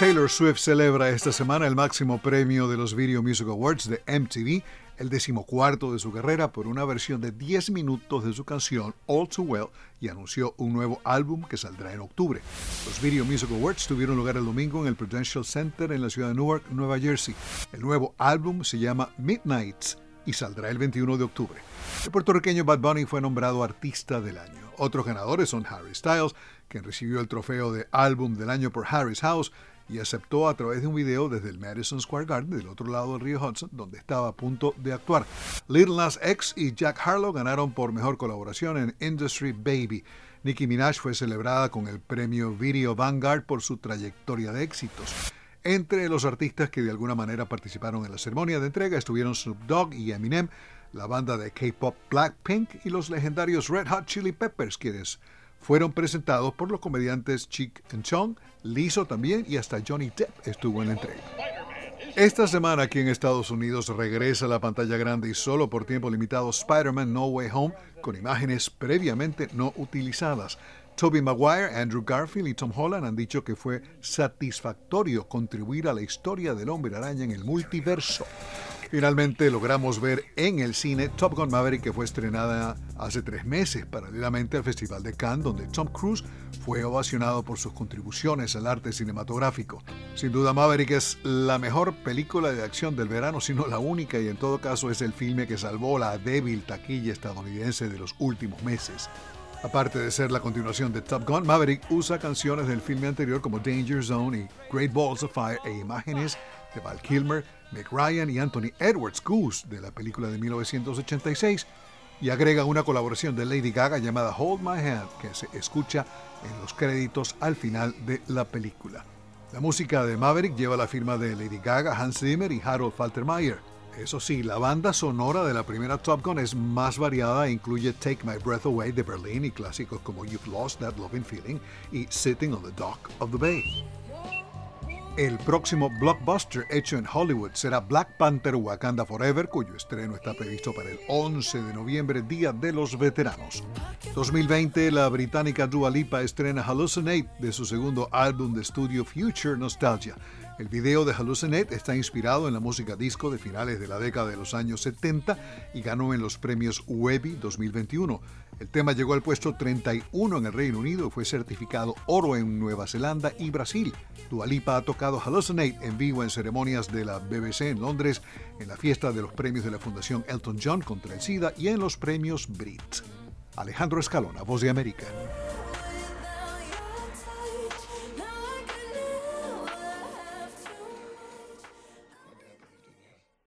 Taylor Swift celebra esta semana el máximo premio de los Video Music Awards de MTV, el decimocuarto de su carrera, por una versión de 10 minutos de su canción All Too Well y anunció un nuevo álbum que saldrá en octubre. Los Video Music Awards tuvieron lugar el domingo en el Prudential Center en la ciudad de Newark, Nueva Jersey. El nuevo álbum se llama Midnights y saldrá el 21 de octubre. El puertorriqueño Bad Bunny fue nombrado Artista del Año. Otros ganadores son Harry Styles, quien recibió el trofeo de Álbum del Año por Harry's House, y aceptó a través de un video desde el Madison Square Garden, del otro lado del río Hudson, donde estaba a punto de actuar. Little Nas X y Jack Harlow ganaron por mejor colaboración en Industry Baby. Nicki Minaj fue celebrada con el premio Video Vanguard por su trayectoria de éxitos. Entre los artistas que de alguna manera participaron en la ceremonia de entrega estuvieron Snoop Dogg y Eminem, la banda de K-pop Blackpink y los legendarios Red Hot Chili Peppers, quienes fueron presentados por los comediantes Chick and Chong, Lizzo también y hasta Johnny Depp estuvo en la entrega. Esta semana aquí en Estados Unidos regresa a la pantalla grande y solo por tiempo limitado Spider-Man No Way Home con imágenes previamente no utilizadas. Tobey Maguire, Andrew Garfield y Tom Holland han dicho que fue satisfactorio contribuir a la historia del hombre araña en el multiverso. Finalmente logramos ver en el cine Top Gun Maverick que fue estrenada hace tres meses paralelamente al Festival de Cannes donde Tom Cruise fue ovacionado por sus contribuciones al arte cinematográfico. Sin duda Maverick es la mejor película de acción del verano, sino la única y en todo caso es el filme que salvó la débil taquilla estadounidense de los últimos meses. Aparte de ser la continuación de Top Gun, Maverick usa canciones del filme anterior como Danger Zone y Great Balls of Fire e imágenes de Val Kilmer, Meg Ryan y Anthony Edwards Goose de la película de 1986 y agrega una colaboración de Lady Gaga llamada Hold My Hand que se escucha en los créditos al final de la película. La música de Maverick lleva la firma de Lady Gaga, Hans Zimmer y Harold Faltermeyer. Eso sí, la banda sonora de la primera Top Gun es más variada e incluye Take My Breath Away de Berlin y clásicos como You've Lost That Loving Feeling y Sitting on the Dock of the Bay. El próximo blockbuster hecho en Hollywood será Black Panther Wakanda Forever, cuyo estreno está previsto para el 11 de noviembre, Día de los Veteranos. 2020, la británica Dua Lipa estrena Hallucinate de su segundo álbum de estudio Future Nostalgia. El video de Hallucinate está inspirado en la música disco de finales de la década de los años 70 y ganó en los premios Webby 2021. El tema llegó al puesto 31 en el Reino Unido y fue certificado oro en Nueva Zelanda y Brasil. Dualipa ha tocado Hallucinate en vivo en ceremonias de la BBC en Londres, en la fiesta de los premios de la Fundación Elton John contra el SIDA y en los premios Brit. Alejandro Escalona, Voz de América.